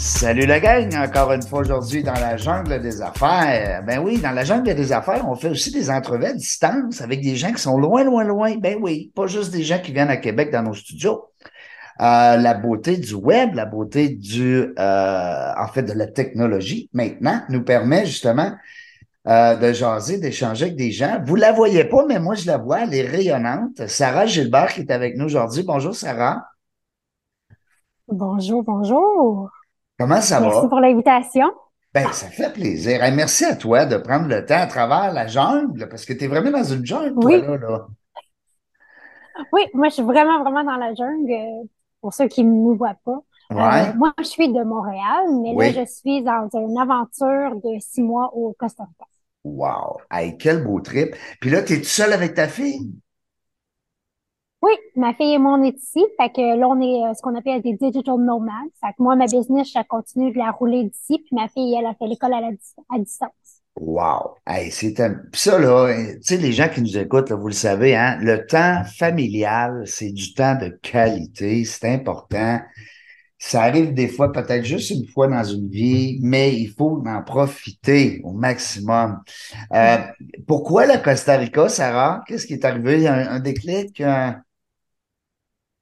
Salut la gang, encore une fois aujourd'hui dans la jungle des affaires. Ben oui, dans la jungle des affaires, on fait aussi des entrevues à distance avec des gens qui sont loin, loin, loin. Ben oui, pas juste des gens qui viennent à Québec dans nos studios. Euh, la beauté du web, la beauté du, euh, en fait, de la technologie maintenant nous permet justement euh, de jaser, d'échanger avec des gens. Vous la voyez pas, mais moi je la vois, elle est rayonnante. Sarah Gilbert qui est avec nous aujourd'hui. Bonjour Sarah. Bonjour, bonjour. Comment ça va? Merci pour l'invitation. Ben, ça fait plaisir. merci à toi de prendre le temps à travers la jungle, parce que tu es vraiment dans une jungle, oui. toi, là, Oui, moi, je suis vraiment, vraiment dans la jungle, euh, pour ceux qui ne nous voient pas. Ouais. Euh, moi, je suis de Montréal, mais là, je suis dans une aventure de six mois au Costa Rica. Wow! Hey, quel beau trip. Puis là, tu es tout seul avec ta fille? Oui, ma fille et moi, on est ici. Fait que là, on est euh, ce qu'on appelle des digital nomades. Fait que moi, ma business, je continue de la rouler d'ici. Puis ma fille, elle a fait l'école à, distance. Wow! Hey, c'est un... ça, là, tu sais, les gens qui nous écoutent, là, vous le savez, hein, le temps familial, c'est du temps de qualité, c'est important. Ça arrive des fois, peut-être juste une fois dans une vie, mais il faut en profiter au maximum. Euh, pourquoi la Costa Rica, Sarah? Qu'est-ce qui est arrivé? Un, un déclic?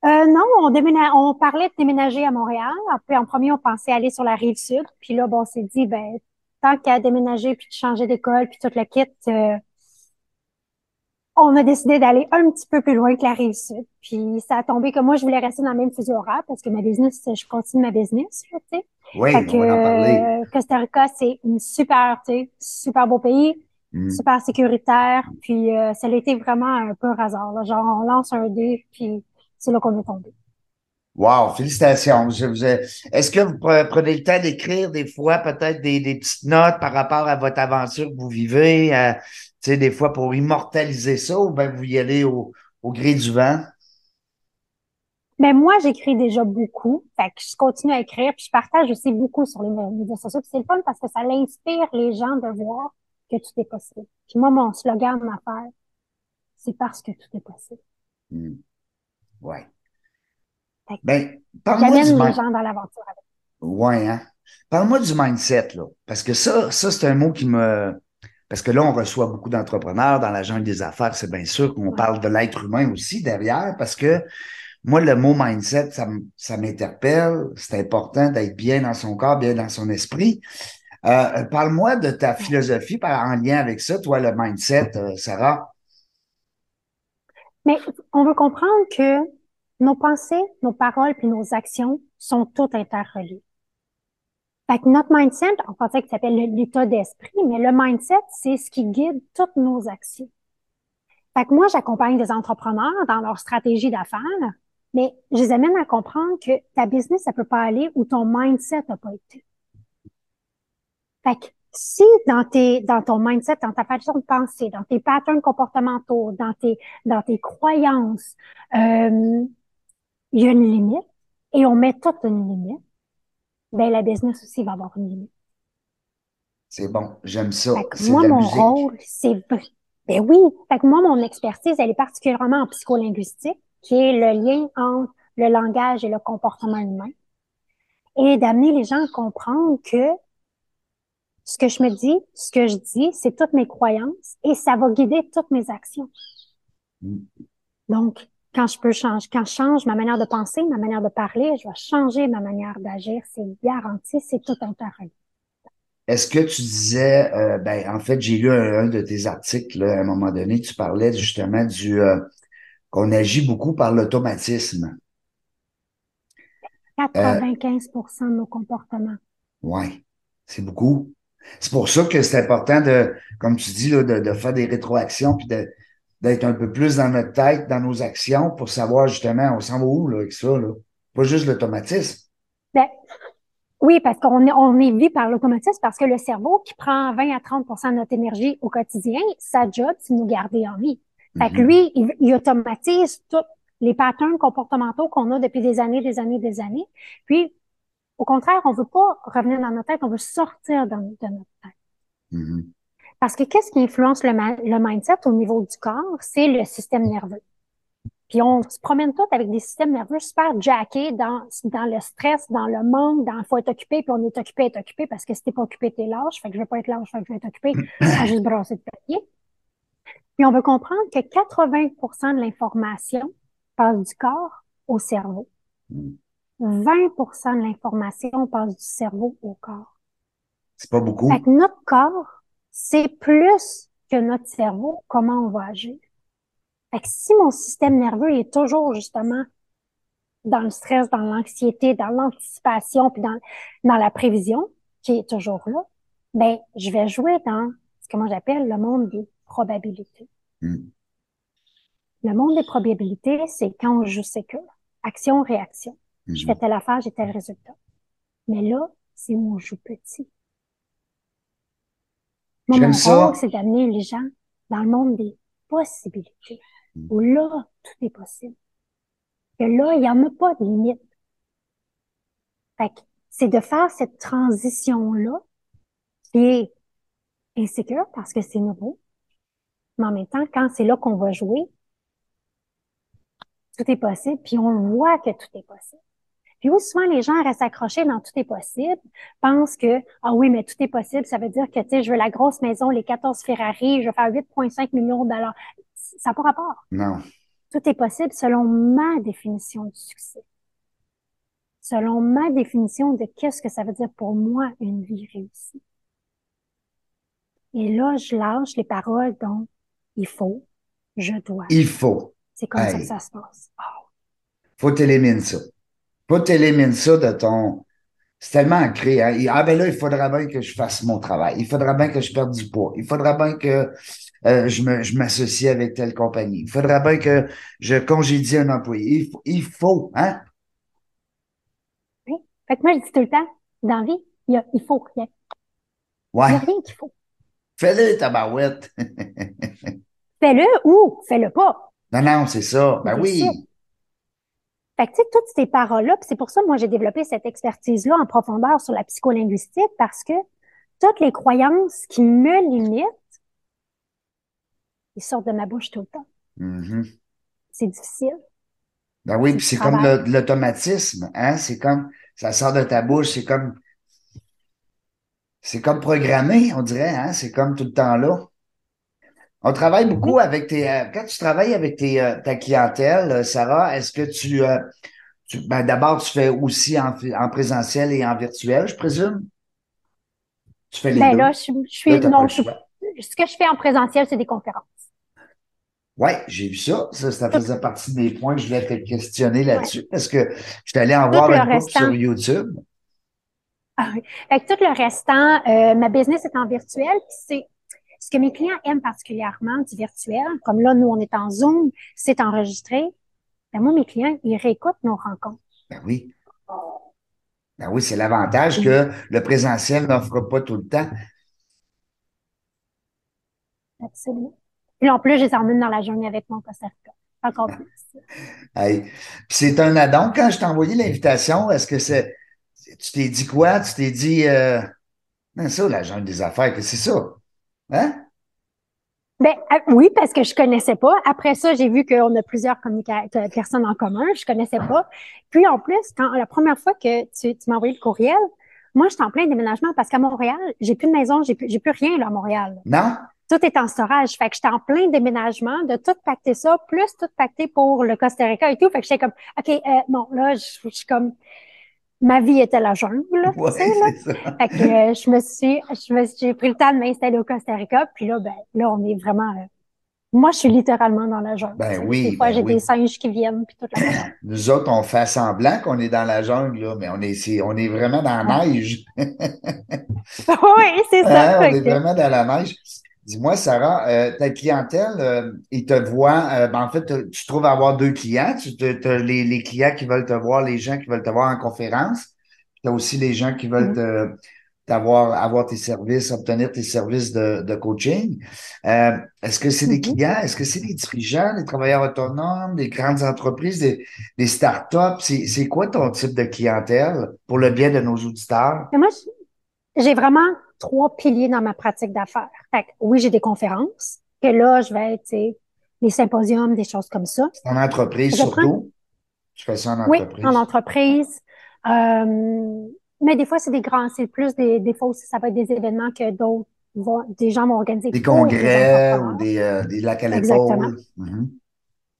Euh, non, on, déménage, on parlait de déménager à Montréal. Puis en premier, on pensait aller sur la rive sud. Puis là, bon, on s'est dit, ben, tant qu'à déménager puis de changer d'école puis toute la kit, euh, on a décidé d'aller un petit peu plus loin que la rive sud. Puis ça a tombé que moi, je voulais rester dans le même fuseau horaire parce que ma business, je continue ma business, tu sais. Oui, fait que, on va en parler. euh, Costa Rica, c'est une super, tu sais, super beau pays, Mm. super sécuritaire. Puis euh, ça a été vraiment un peu hasard. Là. Genre, on lance un dé, puis c'est là qu'on est tombé. Wow, félicitations. Est-ce que vous pre- prenez le temps d'écrire des fois peut-être des, des petites notes par rapport à votre aventure que vous vivez, euh, tu sais, des fois pour immortaliser ça, ou bien vous y allez au, au gré du vent? Mais moi, j'écris déjà beaucoup. Fait que je continue à écrire, puis je partage aussi beaucoup sur les médias sociaux. C'est le fun parce que ça inspire les gens de voir que tout est possible. Puis moi, mon slogan de ma affaire, c'est parce que tout est possible. Hmm. Ouais. Ben, parle-moi du les gens dans l'aventure avec. Ouais, hein? Parle-moi du mindset, là. Parce que ça, ça, c'est un mot qui me. Parce que là, on reçoit beaucoup d'entrepreneurs dans la jungle des affaires. C'est bien sûr qu'on Ouais. parle de l'être humain aussi derrière, parce que moi, le mot mindset, ça, m'interpelle. C'est important d'être bien dans son corps, bien dans son esprit. Euh, parle-moi de ta philosophie par, en lien avec ça, toi, le mindset, euh, Sarah. Mais on veut comprendre que nos pensées, nos paroles puis nos actions sont toutes interreliées. Fait que notre mindset, en français, qui s'appelle le- l'état d'esprit, mais le mindset, c'est ce qui guide toutes nos actions. Fait que moi, j'accompagne des entrepreneurs dans leur stratégie d'affaires, mais je les amène à comprendre que ta business, ça peut pas aller où ton mindset n'a pas été. Fait que si dans tes, dans ton mindset, dans ta façon de penser, dans tes patterns comportementaux, dans tes, dans tes croyances, euh, il y a une limite et on met toute une limite, ben la business aussi va avoir une limite. C'est bon, j'aime ça. Fait que C'est moi, de la mon musique. rôle, c'est. Ben oui. Fait que moi, mon expertise, elle est particulièrement en psycholinguistique, qui est le lien entre le langage et le comportement humain. Et d'amener les gens à comprendre que ce que je me dis, ce que je dis, c'est toutes mes croyances et ça va guider toutes mes actions. Mm. Donc, quand je peux changer, quand je change ma manière de penser, ma manière de parler, je vais changer ma manière d'agir. C'est garanti, c'est tout interrelié. Est-ce que tu disais, euh, ben, en fait, j'ai lu un, un de tes articles, là, à un moment donné, tu parlais justement du euh, qu'on agit beaucoup par l'automatisme. 95% de nos comportements. Ouais, c'est beaucoup. C'est pour ça que c'est important de, comme tu dis, là, de, de faire des rétroactions puis de, d'être un peu plus dans notre tête, dans nos actions pour savoir justement on s'en va où là, avec ça. Là. Pas juste l'automatisme. Ben, oui, parce qu'on est, on est vu par l'automatisme parce que le cerveau qui prend 20 à 30% de notre énergie au quotidien, sa job, c'est de nous garder en vie. Fait que Mhm. lui, il, il automatise tous les patterns comportementaux qu'on a depuis des années, des années, des années. Puis, au contraire, on veut pas revenir dans notre tête, on veut sortir de, de notre tête. Mhm. Parce que qu'est-ce qui influence le, mindset au niveau du corps? C'est le système nerveux. Puis on se promène tous avec des systèmes nerveux super jackés dans, dans le stress, dans le manque, dans faut être occupé, puis on est occupé, être occupé, parce que si t'es pas occupé, t'es lâche, fait que je vais pas être lâche, fait que je vais être occupé à juste brasser de papier. Puis on veut comprendre que 80% de l'information passe du corps au cerveau. Mm. 20% de l'information passe du cerveau au corps. C'est pas beaucoup. Fait que notre corps, c'est plus que notre cerveau, comment on va agir. Fait que si mon système nerveux est toujours justement dans le stress, dans l'anxiété, dans l'anticipation, puis dans, dans la prévision, qui est toujours là, ben, je vais jouer dans ce que moi j'appelle le monde des probabilités. Mm. Le monde des probabilités, c'est quand on joue sécure. Action, réaction. Je Mhm. fais telle affaire, j'ai tel résultat. Mais là, c'est où on joue petit. Moi, mon ça. rôle, c'est d'amener les gens dans le monde des possibilités. Mm. Où là, tout est possible. Que là, il n'y en a pas de limite. Fait que c'est de faire cette transition-là qui est insécure parce que c'est nouveau. Mais en même temps, quand c'est là qu'on va jouer, tout est possible, puis on voit que tout est possible. Puis oui, souvent les gens restent accrochés dans tout est possible, pensent que ah oui, mais tout est possible, ça veut dire que tu sais, je veux la grosse maison, les 14 Ferrari, je veux faire 8,5 millions de dollars. Ça n'a pas rapport. Non. Tout est possible selon ma définition du succès. Selon ma définition de qu'est-ce que ça veut dire pour moi une vie réussie. Et là, je lâche les paroles dont il faut, je dois. Il faut. C'est comme ça que ça se passe. Faut t'éliminer ça. Faut t'éliminer ça de ton. C'est tellement ancré. Hein? Ah ben là, il faudra bien que je fasse mon travail. Il faudra bien que je perde du poids. Il faudra bien que euh, je m'associe avec telle compagnie. Il faudra bien que je congédie un employé. Il faut, il faut hein? Fait que moi, je dis tout le temps, dans la vie, il, y a, il faut rien. Il n'y Ouais. a rien qu'il faut. Fais-le, tabarouette. Fais-le ou fais-le pas. non, non, c'est ça. Ben oui. Fait que, tu sais, toutes ces paroles-là, puis c'est pour ça, moi, j'ai développé cette expertise-là en profondeur sur la psycholinguistique parce que toutes les croyances qui me limitent, ils sortent de ma bouche tout le temps. Mhm. C'est difficile. Ben oui, C'est puis c'est comme l'automatisme, hein? C'est comme, ça sort de ta bouche, c'est comme, c'est comme programmé, on dirait, hein? C'est comme tout le temps là. On travaille beaucoup avec tes, euh, quand tu travailles avec tes, euh, ta clientèle, euh, Sarah, est-ce que tu, euh, tu- ben d'abord, tu fais aussi en, en présentiel et en virtuel, je présume? Tu fais les Ben deux? là, je, je suis, Là, non, je, ce que je fais en présentiel, c'est des conférences. Ouais, j'ai vu ça. Ça, ça faisait partie des points que je voulais te questionner là-dessus parce que je suis allé en voir couple restant. sur YouTube. Ah oui. Fait que tout le restant, euh, ma business est en virtuel. puis C'est ce que mes clients aiment particulièrement du virtuel. Comme là, nous, on est en Zoom, c'est enregistré. Ben moi, mes clients, ils réécoutent nos rencontres. Ben oui. Ben oui, c'est l'avantage que le présentiel n'offre pas tout le temps. Absolument. Puis en plus, je les emmène dans la journée avec mon Costa Rica. Encore plus. Hey. Puis c'est un addon. Quand je t'ai envoyé l'invitation, est-ce que c'est. Tu t'es dit quoi? Tu t'es dit. Euh... Ça, la jungle des affaires, que c'est ça? Hein? Ben euh, oui, parce que je connaissais pas. Après ça, j'ai vu qu'on a plusieurs personnes en commun. Je connaissais pas. Puis en plus, quand la première fois que tu, tu m'as envoyé le courriel, moi, j'étais en plein déménagement parce qu'à Montréal, j'ai plus de maison, j'ai plus, plus rien là, à Montréal. Non? Tout est en storage. Fait que j'étais en plein déménagement, de tout pacter ça, plus tout pacter pour le Costa Rica et tout. Fait que j'étais comme, OK, euh, non, là, je suis comme, ma vie était la jungle, tu Ouais, sais, là. c'est ça. Fait que euh, je me suis, je me j'ai pris le temps de m'installer au Costa Rica, puis là, ben, là, on est vraiment, euh, moi, je suis littéralement dans la jungle. Ben tu oui, Des fois, ben j'ai oui. des singes qui viennent, puis toute la Nous autres, on fait semblant qu'on est dans la jungle, là, mais on est, c'est- on est vraiment dans la neige. Oui, c'est ça. Hein, on est que- vraiment dans la neige. Dis-moi, Sarah, euh, ta clientèle, euh, ils te voient, euh, ben, en fait, tu- trouves avoir deux clients. Tu as les, les clients qui veulent te voir, les gens qui veulent te voir en conférence. Tu as aussi les gens qui veulent te, d'avoir avoir tes services, obtenir tes services de, de coaching. Euh, est-ce que c'est des Mhm. clients? Est-ce que c'est des dirigeants, des travailleurs autonomes, des grandes entreprises, des, des startups? C'est, c'est quoi ton type de clientèle pour le bien de nos auditeurs? Mais moi, j'ai vraiment trois piliers dans ma pratique d'affaires. Fait que oui, j'ai des conférences, que là, je vais être, des symposiums, des choses comme ça. En entreprise Je prends- surtout? Tu fais ça en Oui, entreprise? en entreprise. Euh, mais des fois, c'est des grands, c'est plus des, des fois aussi, ça va être des événements que d'autres vont, des gens vont organiser Des congrès ou des, euh, des lacs à Exactement. Mhm.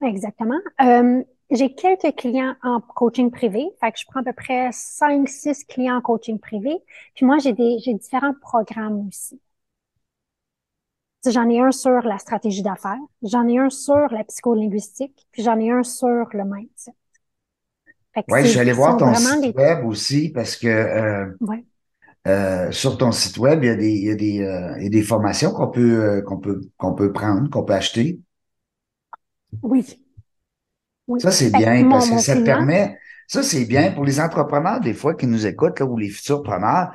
Exactement. Euh, j'ai quelques clients en coaching privé. Fait que je prends à peu près 5, 6 clients en coaching privé. Puis moi, j'ai des, j'ai différents programmes aussi. J'en ai un sur la stratégie d'affaires, j'en ai un sur la psycholinguistique, puis j'en ai un sur le mindset. Oui, allé voir ton site web aussi parce que euh, Ouais. euh, sur ton site web, il y a des, il y a des, euh, il y a des formations qu'on peut, euh, qu'on peut, qu'on peut prendre, qu'on peut acheter. Oui. Oui. Ça, c'est bien parce que ça te permet, ça, c'est bien pour les entrepreneurs, des fois, qui nous écoutent, là, ou les futurs preneurs.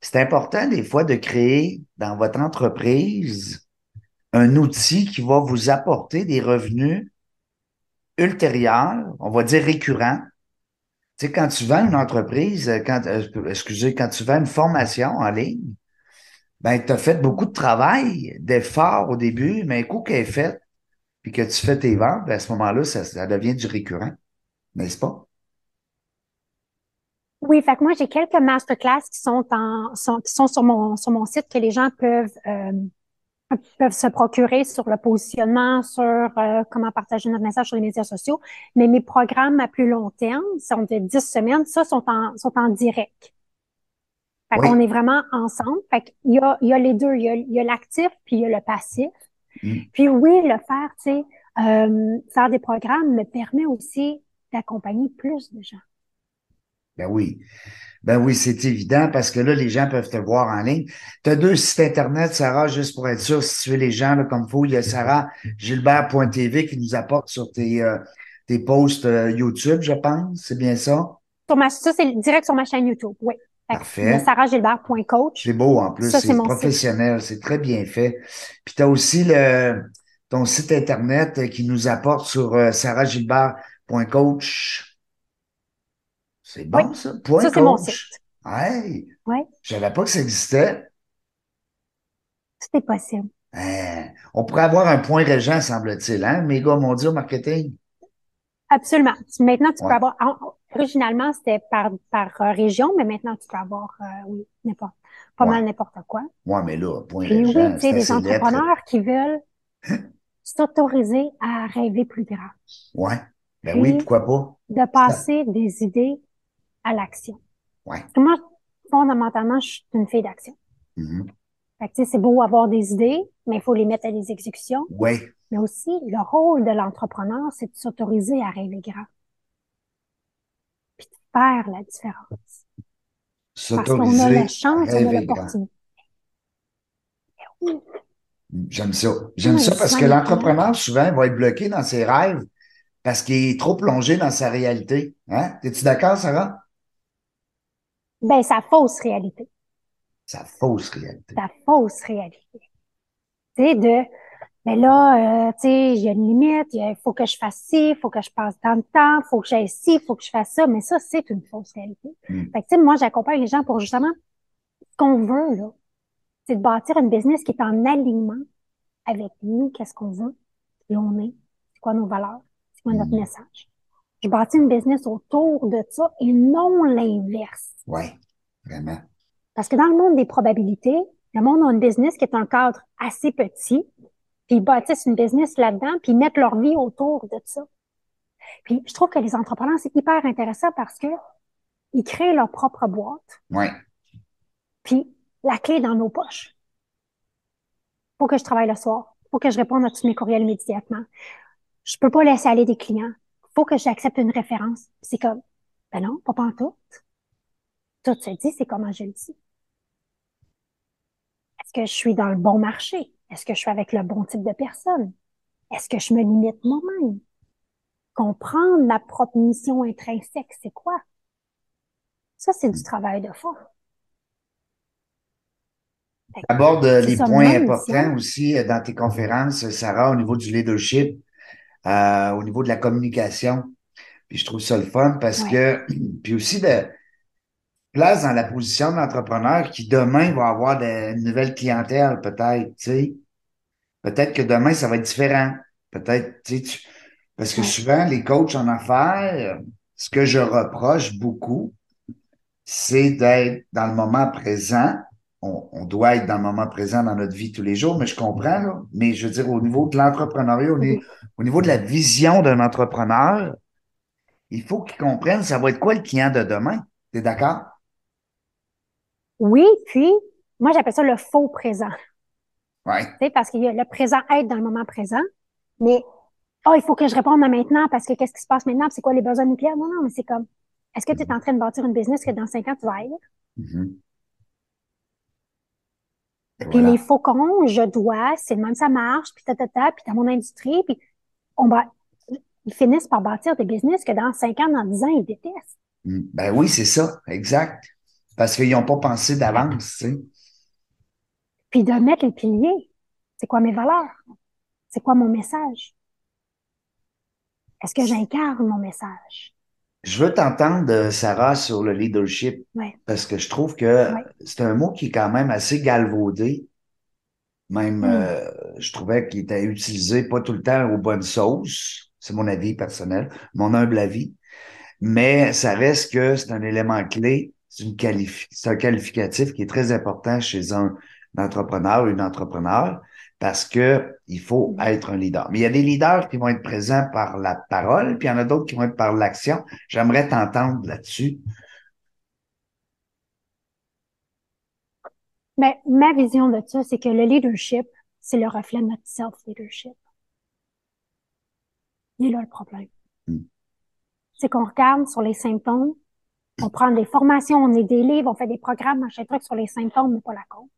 C'est important, des fois, de créer dans votre entreprise un outil qui va vous apporter des revenus ultérieurs, on va dire récurrents. Tu sais, quand tu vends une entreprise, euh, quand, euh, excusez, quand tu vends une formation en ligne, ben, tu as fait beaucoup de travail, d'efforts au début, mais un coup qu'elle est faite, puis que tu fais tes ventes, ben, à ce moment-là, ça, ça devient du récurrent, n'est-ce pas? Oui, fait que moi, j'ai quelques masterclass qui sont en, sont, qui sont sur mon, sur mon site que les gens peuvent, euh, peuvent se procurer sur le positionnement, sur euh, comment partager notre message sur les médias sociaux. Mais mes programmes à plus long terme, sont de 10 semaines, ça, sont en, sont en direct. Fait Oui. qu'on est vraiment ensemble. Fait qu'il y a, il y a les deux. Il y a, il y a l'actif, puis il y a le passif. Mm. Puis oui, le faire, tu sais, euh, faire des programmes me permet aussi d'accompagner plus de gens. Ben oui. Ben oui, c'est évident parce que là, les gens peuvent te voir en ligne. Tu as deux sites Internet, Sarah, juste pour être sûr, si tu veux les gens là, comme vous, il y a sarahgilbert.tv qui nous apporte sur tes, euh, tes posts euh, YouTube, je pense. C'est bien ça? Sur ma, ça, c'est direct sur ma chaîne YouTube, oui. Parfait. sarahgilbert.coach. C'est beau en plus, c'est mon professionnel, c'est très bien fait. Puis tu as aussi le, ton site Internet qui nous apporte sur euh, sarahgilbert.coach. C'est bon, Oui. ça? Point Ça, c'est mon site. Hey, Oui, je savais pas que ça existait. c'était possible. Hein, on pourrait avoir un point régent, semble-t-il, hein? Mes gars m'ont dit au marketing. Absolument. Maintenant, tu Ouais. peux avoir, originalement, c'était par, par euh, région, mais maintenant, tu peux avoir, euh, oui, n'importe, pas Ouais. mal n'importe quoi. Ouais, mais là, point Puis oui, tu sais, des lettre. entrepreneurs qui veulent s'autoriser à rêver plus grand, Ouais. Ben oui, pourquoi pas? de passer des idées à l'action. Ouais. Parce que moi, fondamentalement, je suis une fille d'action. Mhm. Fait que, tu sais, c'est beau avoir des idées, mais il faut les mettre à des exécutions. Ouais. Mais aussi, le rôle de l'entrepreneur, c'est de s'autoriser à rêver grand. Faire la différence. Parce qu'on a la chance, on a l'opportunité. J'aime ça. J'aime Oui, ça parce que l'entrepreneur, souvent, va être bloqué dans ses rêves parce qu'il est trop plongé dans sa réalité. Hein? Es-tu d'accord, Sarah? Ben, sa fausse réalité. Sa fausse réalité. Sa fausse réalité. Tu sais, de, ben là, euh, tu sais, il y a une limite, il faut que je fasse ci, il faut que je passe dans le temps, il faut que j'aille ci, il faut que je fasse ça, mais ça, c'est une fausse réalité. Mm. Fait que, tu sais, moi, j'accompagne les gens pour justement, ce qu'on veut, là, c'est de bâtir une business qui est en alignement avec nous, qu'est-ce qu'on veut, qui on est, c'est quoi nos valeurs, c'est quoi notre Mm. message. Je bâtis une business autour de ça et non l'inverse. Ouais, vraiment. Parce que dans le monde des probabilités, le monde a une business qui est un cadre assez petit, puis ils bâtissent une business là-dedans, puis ils mettent leur vie autour de ça. Puis je trouve que les entrepreneurs, c'est hyper intéressant parce que ils créent leur propre boîte, Ouais. puis la clé est dans nos poches. Faut que je travaille le soir. Faut que je réponde à tous mes courriels immédiatement. Je peux pas laisser aller des clients. Faut que j'accepte une référence. C'est comme, ben non, pas en tout. Tout se dit, c'est comment je le dis. Est-ce que je suis dans le bon marché? Est-ce que je suis avec le bon type de personne? Est-ce que je me limite moi-même? Comprendre ma propre mission intrinsèque, c'est quoi? Ça, c'est du travail de fond. Tu abordes les points importants aussi euh, dans tes conférences, Sarah, au niveau du leadership, euh, au niveau de la communication. Puis je trouve ça le fun parce que, puis aussi de place dans la position de l'entrepreneur qui demain va avoir de, une nouvelle clientèle, peut-être, tu sais. Peut-être que demain, ça va être différent. Peut-être, tu sais, parce que souvent, les coachs en affaires, ce que je reproche beaucoup, c'est d'être dans le moment présent. On, doit être dans le moment présent dans notre vie tous les jours, mais je comprends, là. Mais je veux dire, au niveau de l'entrepreneuriat, au, au niveau de la vision d'un entrepreneur, il faut qu'il comprenne ça va être quoi le client de demain? Tu es d'accord? Oui, puis moi, j'appelle ça le faux présent. Oui. Parce qu'il y a le présent être dans le moment présent, mais oh, il faut que je réponde à maintenant parce que qu'est-ce qui se passe maintenant, c'est quoi les besoins nucléaires? Non, non, mais c'est comme est-ce que tu es en train de bâtir une business que dans cinq ans tu vas être? Mm-hmm. Puis les faucons, je dois, c'est le même ça marche, puis ta, ta, ta, puis dans mon industrie, puis on va, ils finissent par bâtir des business que dans cinq ans, dans dix ans, ils détestent. Mm. Ben oui, c'est ça, exact. Parce qu'ils n'ont pas pensé d'avance, tu sais. Puis de mettre les piliers. C'est quoi mes valeurs? C'est quoi mon message? Est-ce que j'incarne mon message? Je veux t'entendre, Sarah, sur le leadership. Parce que je trouve que c'est un mot qui est quand même assez galvaudé. Même, hmm. euh, je trouvais qu'il était utilisé pas tout le temps aux bonnes sauces. C'est mon avis personnel, mon humble avis. Mais ça reste que c'est un élément clé, c'est un qualificatif qui est très important chez un, entrepreneur ou une entrepreneur parce que il faut mm-hmm. être un leader. Mais il y a des leaders qui vont être présents par la parole, puis il y en a d'autres qui vont être par l'action. J'aimerais t'entendre là-dessus. Mais ma vision de ça, c'est que le leadership, c'est le reflet de notre self-leadership. Il est là le problème. Mm. C'est qu'on regarde sur les symptômes, on prend des formations, on est des livres, on fait des programmes, machin truc sur les symptômes, mais pas la cause.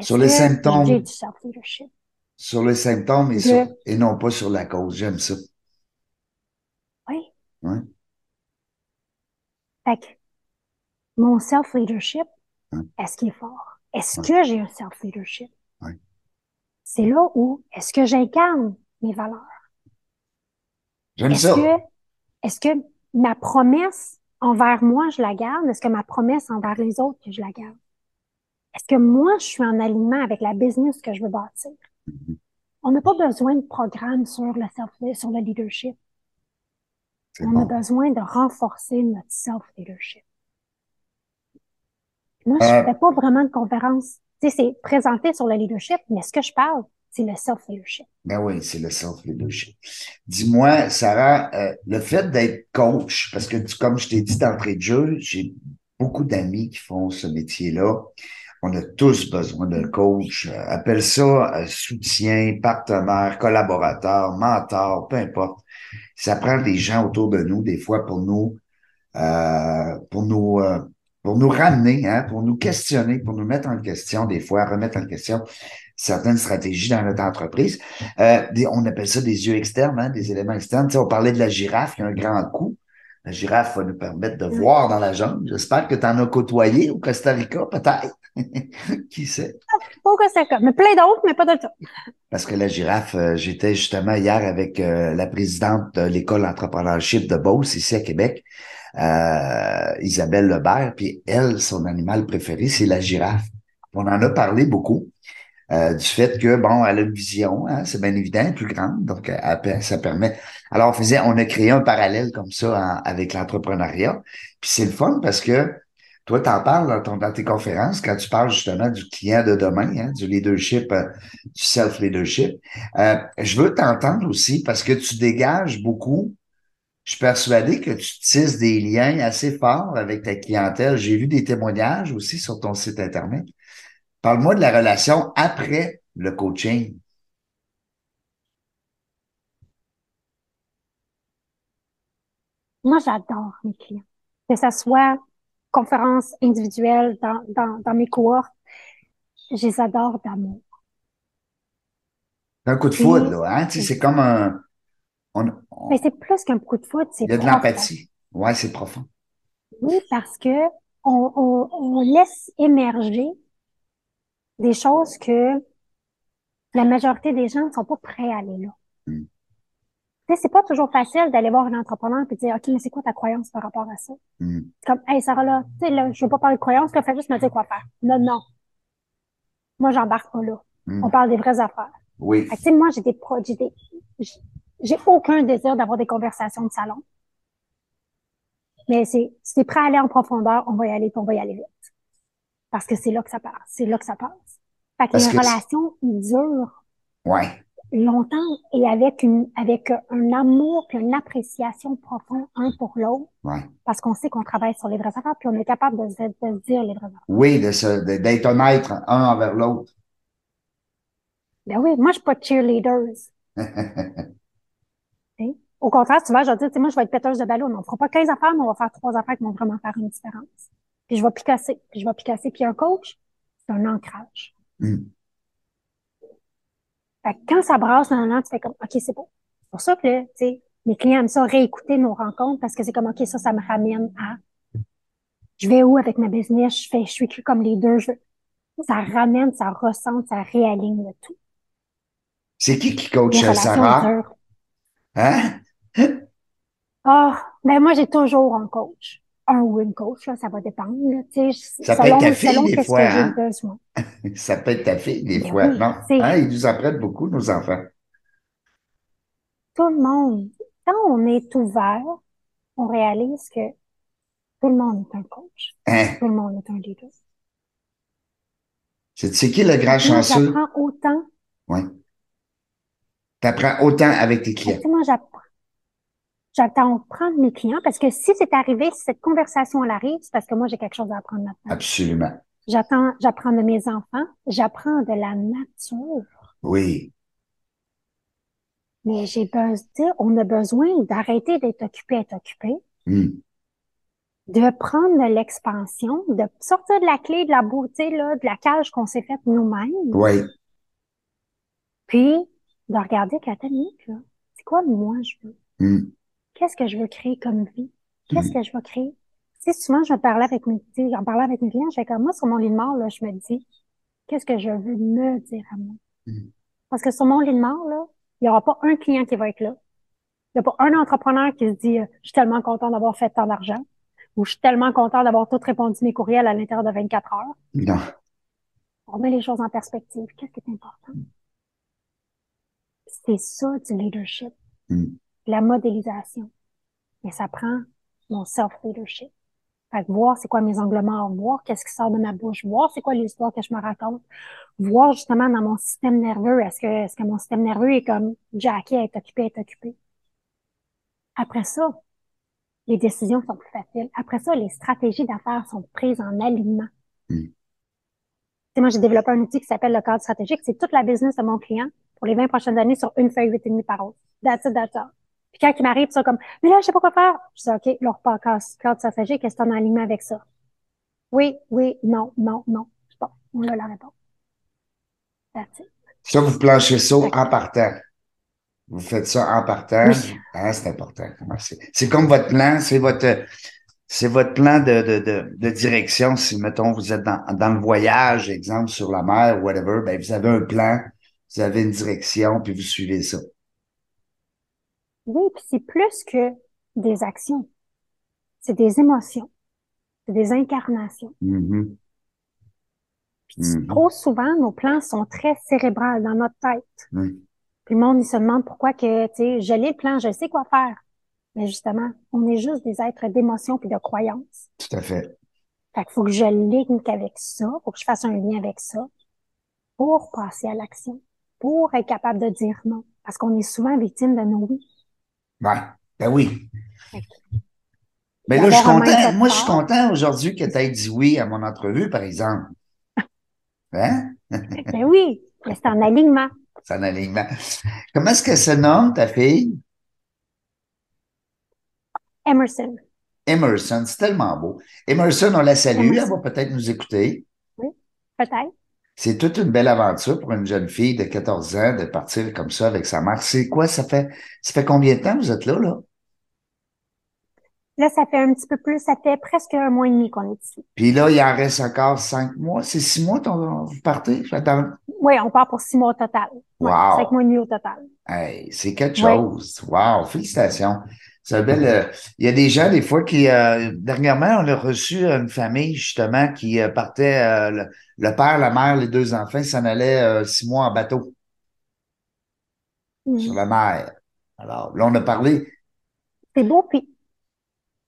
Sur les symptômes. Sur les symptômes et, et non pas sur la cause. J'aime ça. Oui. Oui. Fait que mon self-leadership, est-ce qu'il est fort? Est-ce que j'ai un self-leadership? Oui. C'est là où est-ce que j'incarne mes valeurs? J'aime ça. Que, est-ce que ma promesse envers moi, je la garde? Est-ce que ma promesse envers les autres, que je la garde? Est-ce que moi, je suis en alignement avec la business que je veux bâtir? Mm-hmm. On n'a pas besoin de programme sur le self sur le leadership. On a besoin de renforcer notre self-leadership. Moi, je ne euh, fais pas vraiment de conférence. Tu sais, c'est présenté sur le leadership, mais ce que je parle, c'est le self-leadership. Ben oui, c'est le self-leadership. Dis-moi, Sarah, euh, le fait d'être coach, parce que comme je t'ai dit d'entrée de jeu, j'ai beaucoup d'amis qui font ce métier-là. On a tous besoin d'un coach. Appelle ça euh, soutien, partenaire, collaborateur, mentor, peu importe. Ça prend des gens autour de nous, des fois, pour nous, euh, pour nous, pour nous ramener, hein, pour nous questionner, pour nous mettre en question, des fois, remettre en question certaines stratégies dans notre entreprise. on appelle ça des yeux externes, hein, des éléments externes. on parlait de la girafe, il y a un grand coup. La girafe va nous permettre de voir dans la jungle. J'espère que tu en as côtoyé au Costa Rica, peut-être. Qui sait? Pas au Costa Rica, mais plein d'autres, mais pas de ça. Parce que la girafe, euh, j'étais justement hier avec euh, la présidente de l'école d'entrepreneurship de Beauce, ici à Québec, euh, Isabelle Lebert, puis elle, son animal préféré, c'est la girafe. On en a parlé beaucoup. Euh, du fait que, bon, elle a une vision, hein, c'est bien évident, plus grande, donc ça permet. Alors, on faisait, on a créé un parallèle comme ça avec l'entrepreneuriat. Puis c'est le fun parce que toi, tu en parles dans, tes conférences quand tu parles justement du client de demain, hein, du leadership, euh, du self-leadership. Euh, je veux t'entendre aussi parce que tu dégages beaucoup. Je suis persuadé que tu tisses des liens assez forts avec ta clientèle. J'ai vu des témoignages aussi sur ton site Internet. Parle-moi de la relation après le coaching. Moi, j'adore mes clients. Que ce soit conférence individuelle dans, mes cours, je les adore d'amour. C'est un coup de foudre, là, hein? c'est comme un. Mais c'est plus qu'un coup de foudre, c'est. Il y a de l'empathie. Ouais, c'est profond. Oui, parce que on laisse émerger des choses que la majorité des gens ne sont pas prêts à aller là. Mm. C'est pas toujours facile d'aller voir un entrepreneur et de dire, OK, mais c'est quoi ta croyance par rapport à ça? Mm. Comme, hey, Sarah, là, tu sais, là, je veux pas parler de croyance, là, fais juste me dire quoi faire. Non, non. Moi, j'embarque pas là. Mm. On parle des vraies affaires. Oui. Fait que, tu sais, moi, j'ai des pro, j'ai aucun désir d'avoir des conversations de salon. Mais c'est, si t'es prêt à aller en profondeur, on va y aller, puis on va y aller vite. Parce que c'est là que ça passe. C'est là que ça passe. Fait que Parce les que- relations durent Ouais. longtemps et avec une, avec un amour puis une appréciation profonde un pour l'autre. Ouais. Parce qu'on sait qu'on travaille sur les vraies affaires puis on est capable de, se- de se dire les vraies affaires. Oui, de se- d'être honnête un envers l'autre. Ben oui, moi, je suis pas cheerleaders. Au contraire, souvent, je vais dire, tu sais, moi, je vais être péteuse de ballon. On fera pas 15 affaires, mais on va faire trois affaires qui vont vraiment faire une différence. Puis je vais picasser, puis je vais picasser. Puis un coach, c'est un ancrage. Mm. Fait que quand ça brasse dans l'an, tu fais comme, OK, c'est beau. C'est pour ça que, tu sais, mes clients aiment ça réécouter nos rencontres parce que c'est comme, OK, ça, ça me ramène à, je vais où avec ma business? Je fais, je suis comme les deux. Je, ça ramène, ça ressente, ça réaligne le tout. C'est qui qui coach euh, Sarah? Hein? Ah, ben moi, j'ai toujours un coach. Un ou une coach, là, ça va dépendre, là, tu Ça peut selon, être ta fille, des fois, hein? Ça peut être ta fille, des Ben fois. oui, non? Hein? Ils nous apprennent beaucoup, nos enfants. Tout le monde, quand on est ouvert, on réalise que tout le monde est un coach. Hein? Tout le monde est un leader. C'est qui le grand chanceux? j'apprends autant. Oui. T'apprends autant avec tes Tu clients. sais, moi, j'apprends. J'attends prendre mes clients parce que si c'est arrivé, si cette conversation elle arrive, c'est parce que moi, j'ai quelque chose à apprendre maintenant. Absolument. J'attends, j'apprends de mes enfants, j'apprends de la nature. Oui. Mais j'ai besoin, on a besoin d'arrêter d'être occupé être occupé, Mm. de prendre l'expansion, de sortir de la clé, de la beauté, là, de la cage qu'on s'est faite nous-mêmes, Oui. puis de regarder qu'à là, c'est quoi moi je veux? Mm. Qu'est-ce que je veux créer comme vie? Qu'est-ce Mm. que je veux créer? Tu sais, souvent, je parlais avec mes, en parlant avec mes clients, je fais comme moi, sur mon lit de mort, là, je me dis, qu'est-ce que je veux me dire à moi? Mm. Parce que sur mon lit de mort, là, il n'y aura pas un client qui va être là. Il n'y a pas un entrepreneur qui se dit, euh, je suis tellement content d'avoir fait tant d'argent, ou je suis tellement content d'avoir tout répondu mes courriels à l'intérieur de 24 heures. Non. On met les choses en perspective. Qu'est-ce qui est important? C'est ça du leadership, Mm. La modélisation. Mais ça prend mon self-leadership. Fait que voir c'est quoi mes angles morts, voir qu'est-ce qui sort de ma bouche, voir c'est quoi l'histoire que je me raconte, voir justement dans mon système nerveux, est-ce que, est-ce que mon système nerveux est comme Jackie, est occupé, est occupé? Après ça, les décisions sont plus faciles. Après ça, les stratégies d'affaires sont prises en alignement. Mm. Moi, j'ai développé un outil qui s'appelle le cadre stratégique. C'est toute la business de mon client pour les 20 prochaines années sur une feuille 8,5 par autre. That's it, that's all. Puis quand il m'arrive, ça comme, mais là, je sais pas quoi faire. Je dis, OK, leur pas cadre stratégique, est-ce que tu en alignement avec ça? Oui, oui, non, non, non. Bon, on a la réponse. It. Ça, vous planchez ça en partant. Vous faites ça en partant. Oui. Ah, c'est important. C'est c'est comme votre plan, c'est votre, c'est votre plan de, de, de, de direction. Si, mettons, vous êtes dans, dans le voyage, exemple, sur la mer, whatever, ben, vous avez un plan, vous avez une direction, puis vous suivez ça. Oui, puis c'est plus que des actions. C'est des émotions. C'est des incarnations. Mhm. Puis trop souvent, nos plans sont très cérébrales dans notre tête. Puis le monde, il se demande pourquoi que, tu sais, je lis le plan, je sais quoi faire. Mais justement, on est juste des êtres d'émotions puis de croyances. Tout à fait. Fait qu'il faut que je ligne avec ça, faut que je fasse un lien avec ça pour passer à l'action, pour être capable de dire non. Parce qu'on est souvent victime de nos oui. Ouais. Ben oui. Mais là, je suis content. Moi, je suis content aujourd'hui que tu aies dit oui à mon entrevue, par exemple. Hein? Ben oui, c'est en alignement. C'est un alignement. Comment est-ce qu'elle se nomme, ta fille? Emerson. Emerson, c'est tellement beau. Emerson, on la salue, elle va peut-être nous écouter. Peut-être. C'est toute une belle aventure pour une jeune fille de 14 ans de partir comme ça avec sa mère. C'est quoi, ça fait, ça fait combien de temps que vous êtes là, là? Là, ça fait un petit peu plus, ça fait presque un mois et demi qu'on est ici. Puis là, il en reste encore cinq mois. C'est six mois, ton, vous partez? Oui, on part pour six mois au total. Wow. cinq mois et demi au total. Hey, c'est quelque chose. Wow, félicitations. C'est belle. Euh, il y a des gens, des fois, qui. Euh, dernièrement, on a reçu une famille, justement, qui euh, partait, le, le, père, la mère, les deux enfants, s'en allaient six mois en bateau. Sur la mer. Alors, là, on a parlé. C'est beau, puis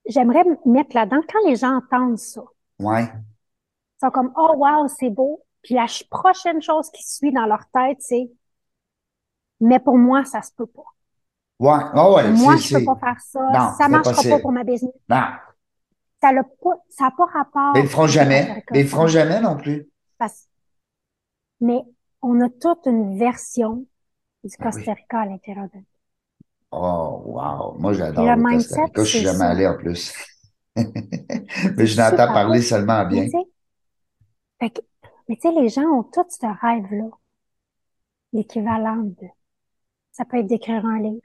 j'aimerais mettre là-dedans, quand les gens entendent ça, ouais. ils sont comme, oh wow, c'est beau. Puis la prochaine chose qui suit dans leur tête, c'est, mais pour moi, ça se peut pas. Ouais, oh ouais. Moi, je peux pas faire ça. Non, ça marchera pas pour ma business. Non. Ça n'a pas, ça pas rapport. Mais ils le feront jamais. Mais ils le feront jamais non plus. Mais on a toute une version du ben Costa Rica à l'intérieur de Oh, wow. Moi, j'adore le, le Costa Rica. Je suis jamais allé en plus. mais je n'entends parler seulement bien. Mais tu sais, les gens ont tout ce rêve-là. L'équivalent de. Ça peut être d'écrire un livre.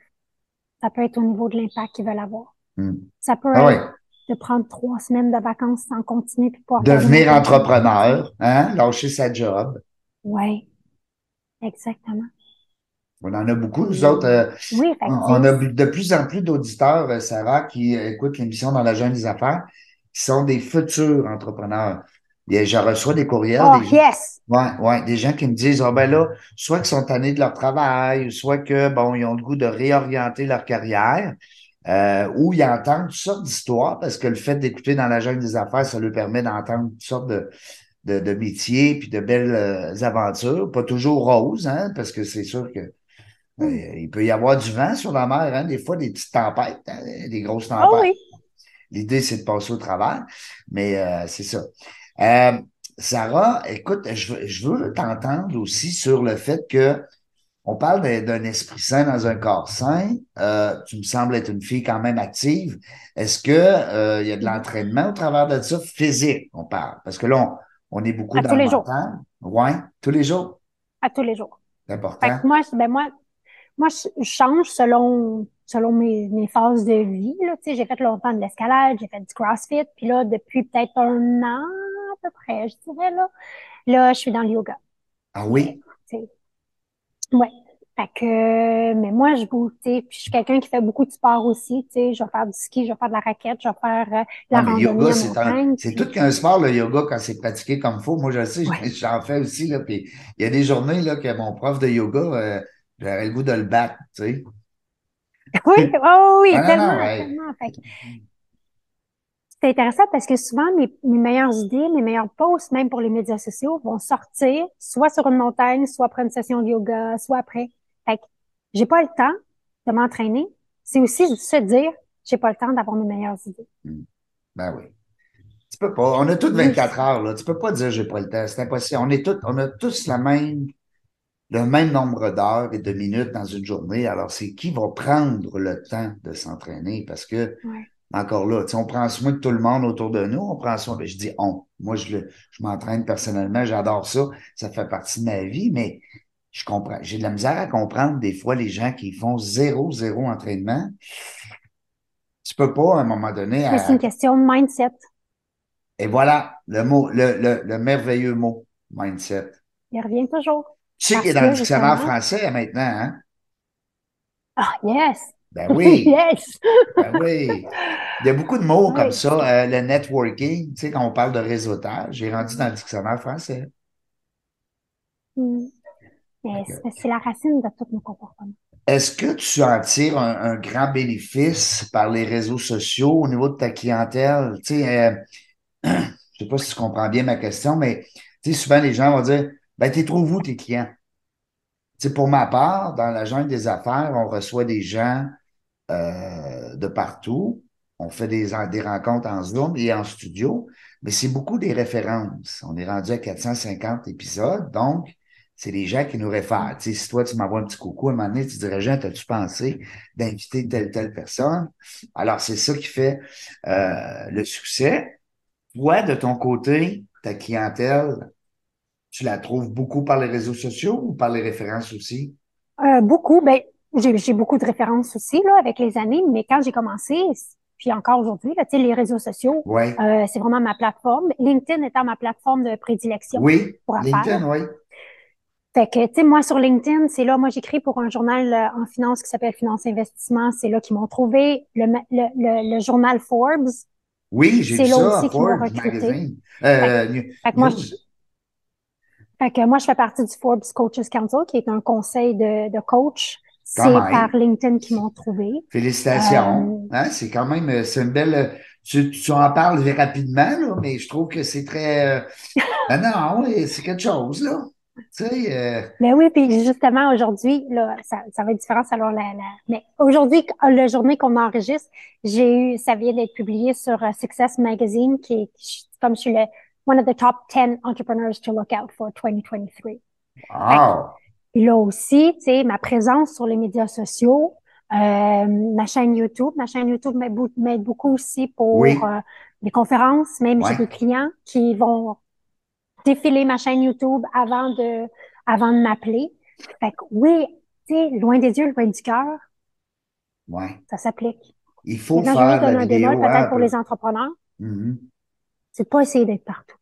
Ça peut être au niveau de l'impact qu'ils veulent avoir. Hmm. Ça peut ah être de prendre trois semaines de vacances sans continuer puis pouvoir devenir entrepreneur, hein, lâcher sa job. Oui, exactement. On en a beaucoup, nous autres. Euh, oui, on a de plus en plus d'auditeurs, euh, Sarah, qui écoutent l'émission dans la jeune des affaires, qui sont des futurs entrepreneurs. Et je reçois des courriels. Oh, yes! Ouais, ouais, des gens qui me disent, oh ben là, soit qu'ils sont tannés de leur travail, soit que, bon, ils ont le goût de réorienter leur carrière, euh, ou ils entendent toutes sortes d'histoires, parce que le fait d'écouter dans la jeune des affaires, ça leur permet d'entendre toutes sortes de, de, de métiers puis de belles aventures. Pas toujours roses, hein, parce que c'est sûr que euh, il peut y avoir du vent sur la mer, hein, des fois des petites tempêtes, hein, des grosses ah tempêtes. L'idée, c'est de passer au travers, mais euh, c'est ça. Euh, Sarah, écoute, je, je veux t'entendre aussi sur le fait que on parle d'un esprit sain dans un corps sain. tu me sembles être une fille quand même active. Est-ce que il y a de l'entraînement au travers de ça? Physique On parle parce que là, on, est beaucoup dans tous les jours. Ouais, tous les jours? À tous les jours. C'est important. moi, ben moi, moi, je change selon selon mes, mes phases de vie. Là. Tu sais, j'ai fait longtemps de l'escalade, j'ai fait du CrossFit, puis là, depuis peut-être un an à peu près, je dirais, là, là, je suis dans le yoga. Ah oui? Oui. Fait que, mais moi, je bouge, tu sais, puis je suis quelqu'un qui fait beaucoup de sport aussi, tu sais, je vais faire du ski, je vais faire de la raquette, je vais faire euh, la ah, randonnée yoga, c'est tout qu'un sport, le yoga, quand c'est pratiqué comme il faut. Moi, je le sais, j'en fais aussi, là, puis il y a des journées, là, que mon prof de yoga, euh, J'aurais le goût de le battre, tu sais. Oui, oh, oui, ah, tellement, tellement. C'est intéressant parce que souvent, mes, mes, meilleures idées, mes meilleurs posts, même pour les médias sociaux, vont sortir soit sur une montagne, soit après une session de yoga, soit après. Fait que j'ai pas le temps de m'entraîner. C'est aussi se dire, j'ai pas le temps d'avoir mes meilleures idées. Hmm. Ben oui. Tu peux pas. On a toutes 24 heures, là. Tu peux pas dire j'ai pas le temps. C'est impossible. On est tous, on a tous la même le même nombre d'heures et de minutes dans une journée. Alors, c'est qui va prendre le temps de s'entraîner? Parce que, encore là, on prend soin de tout le monde autour de nous, on prend soin, ben, je dis on. Moi, je, je m'entraîne personnellement, j'adore ça, ça fait partie de ma vie, mais je comprends. J'ai de la misère à comprendre des fois les gens qui font zéro, zéro entraînement. Tu peux pas, à un moment donné. C'est une question de mindset. Et voilà, le mot, le, le, le merveilleux mot, mindset. Il revient toujours. Tu sais qu'il est dans le dictionnaire français maintenant, hein? Ah, yes! Ben oui! yes! ben oui! Il y a beaucoup de mots comme ça. Euh, le networking, tu sais, quand on parle de réseautage, j'ai rendu dans le dictionnaire français. Hmm. C'est la racine de tous nos comportements. Est-ce que tu en tires un, grand bénéfice par les réseaux sociaux au niveau de ta clientèle? Tu sais, euh, je sais pas si tu comprends bien ma question, mais tu sais, souvent les gens vont dire ben, tu trouves où tes clients? sais, pour ma part, dans la jungle des affaires, on reçoit des gens euh, de partout. On fait des, des rencontres en Zoom et en studio, mais c'est beaucoup des références. On est rendu à 450 épisodes, donc c'est les gens qui nous réfèrent. si toi, tu m'envoies un petit coucou, à un moment donné, tu dirais, Jean, as-tu pensé d'inviter telle, telle personne? Alors, c'est ça qui fait euh, le succès. Toi, de ton côté, ta clientèle, tu la trouves beaucoup par les réseaux sociaux ou par les références aussi? Euh, beaucoup. Ben, j'ai beaucoup de références aussi là, avec les années, mais quand j'ai commencé, puis encore aujourd'hui, là, tu sais, les réseaux sociaux, Oui. euh, c'est vraiment ma plateforme. LinkedIn étant ma plateforme de prédilection Oui. pour affaires. LinkedIn, oui. Fait que, tu sais, moi, sur LinkedIn, c'est là, moi, j'écris pour un journal euh, en finance qui s'appelle Finance Investissement. C'est là qu'ils m'ont trouvé. Le, le, le, le journal Forbes. Oui, j'ai C'est vu là ça, aussi qu'ils m'ont Forbes recruté. Magazine. Euh, New- Fait que moi, je, fait que moi, je fais partie du Forbes Coaches Council, qui est un conseil de, de coach. C'est par LinkedIn qu'ils m'ont trouvé. Félicitations. Euh, Hein, c'est quand même, euh, c'est une belle. Tu, tu en parles rapidement, là, mais je trouve que c'est très. euh, ah non, c'est quelque chose, là. Tu sais, euh, Mais oui, puis justement, aujourd'hui, là, ça, ça va être différent alors la, la... Mais aujourd'hui, la journée qu'on enregistre, j'ai eu, ça vient d'être publié sur euh, Success Magazine, qui est comme je suis le one of the top 10 entrepreneurs to look out for 2023. wow. Puis là aussi, tu sais, ma présence sur les médias sociaux, euh, ma chaîne YouTube, ma chaîne YouTube m'aide beaucoup aussi pour Oui. euh, des conférences. Même Ouais. j'ai des clients qui vont défiler ma chaîne YouTube avant de, avant de m'appeler. Fait que oui, tu sais, loin des yeux, loin du cœur, Ouais. ça s'applique. Il faut Maintenant, je faire donner la un vidéo. hein, peut-être pour les entrepreneurs, Mhm. c'est de pas essayer d'être partout.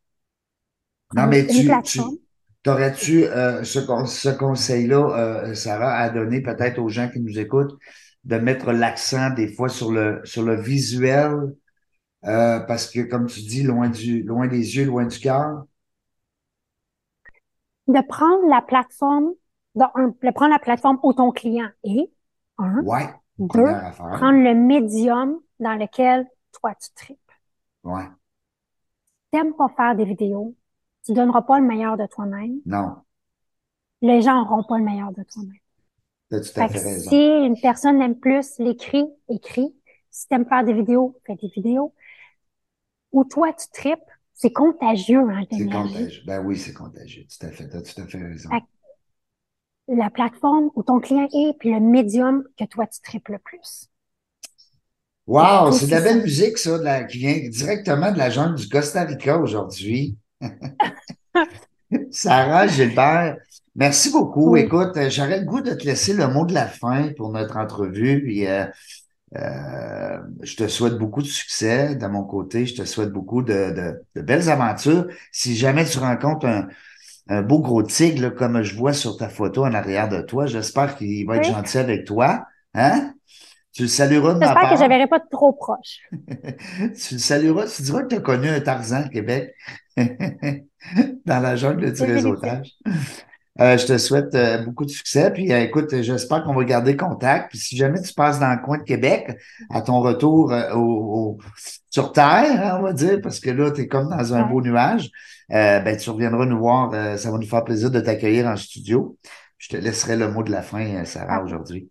Non, mais Une tu, tu plateforme. T'aurais-tu euh, ce, ce conseil-là, euh, Sarah, à donner peut-être aux gens qui nous écoutent, de mettre l'accent des fois sur le sur le visuel, euh, parce que comme tu dis, loin du loin des yeux, loin du cœur? De prendre la plateforme, de, prendre la plateforme où ton client est, un. Ouais. Deux, prendre le médium dans lequel toi tu tripes. Ouais. T'aimes pas faire des vidéos, tu donneras pas le meilleur de toi-même. Non. Les gens n'auront pas le meilleur de toi-même. T'as tout à Fait fait que raison. si une personne aime plus l'écrit, écrit. Si t'aimes faire des vidéos, fais des vidéos. Ou toi tu tripes, c'est contagieux, hein, C'est l'énergie. contagieux. Ben oui, c'est contagieux. Tout à fait. T'as tout à fait raison. Fait La plateforme où ton client est, puis le médium que toi tu tripes le plus. Wow, c'est de la belle musique, ça, de la- qui vient directement de la jungle du Costa Rica aujourd'hui. Sarah Gilbert, merci beaucoup. Oui. Écoute, euh, j'aurais le goût de te laisser le mot de la fin pour notre entrevue. Puis, euh, euh, je te souhaite beaucoup de succès de mon côté. Je te souhaite beaucoup de, de- de belles aventures. Si jamais tu rencontres un, un beau gros tigre, là, comme je vois sur ta photo en arrière de toi, j'espère qu'il va être Oui. gentil avec toi. Hein? Tu le salueras de ma J'espère que je ne verrai pas de trop proche. Tu le salueras, tu diras que tu as connu un Tarzan Québec dans la jungle du réseautage. Euh, je te souhaite euh, beaucoup de succès. Puis euh, écoute, j'espère qu'on va garder contact. Puis si jamais tu passes dans le coin de Québec, à ton retour au, au- sur Terre, hein, on va dire, parce que là, tu es comme dans un Ouais. beau nuage, ben, tu reviendras nous voir. ça va nous faire plaisir de t'accueillir en studio. Je te laisserai le mot de la fin, Sarah, Parfait. aujourd'hui.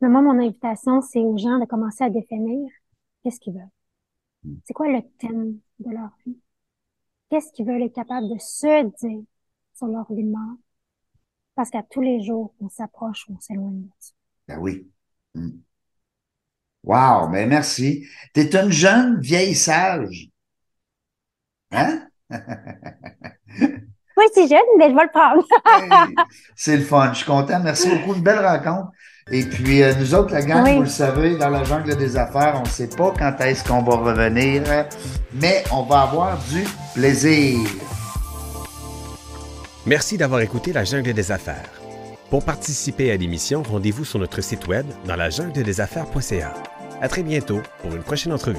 Moi, mon invitation, c'est aux gens de commencer à définir qu'est-ce qu'ils veulent. C'est quoi le thème de leur vie? Qu'est-ce qu'ils veulent être capables de se dire sur leur vie de mort? Parce qu'à tous les jours, on s'approche ou on s'éloigne de ça. Ben oui. Mm. Wow, ben merci. Tu es une jeune vieille sage. Hein? Oui, c'est jeune, mais je vais le prendre. Hey, C'est le fun. Je suis content. Merci beaucoup. Une belle rencontre. Et puis, euh, nous autres, la gang, Oui. vous le savez, dans la jungle des affaires, on ne sait pas quand est-ce qu'on va revenir, mais on va avoir du plaisir. Merci d'avoir écouté La Jungle des Affaires. Pour participer à l'émission, rendez-vous sur notre site web dans la jungle des affaires.ca. À très bientôt pour une prochaine entrevue.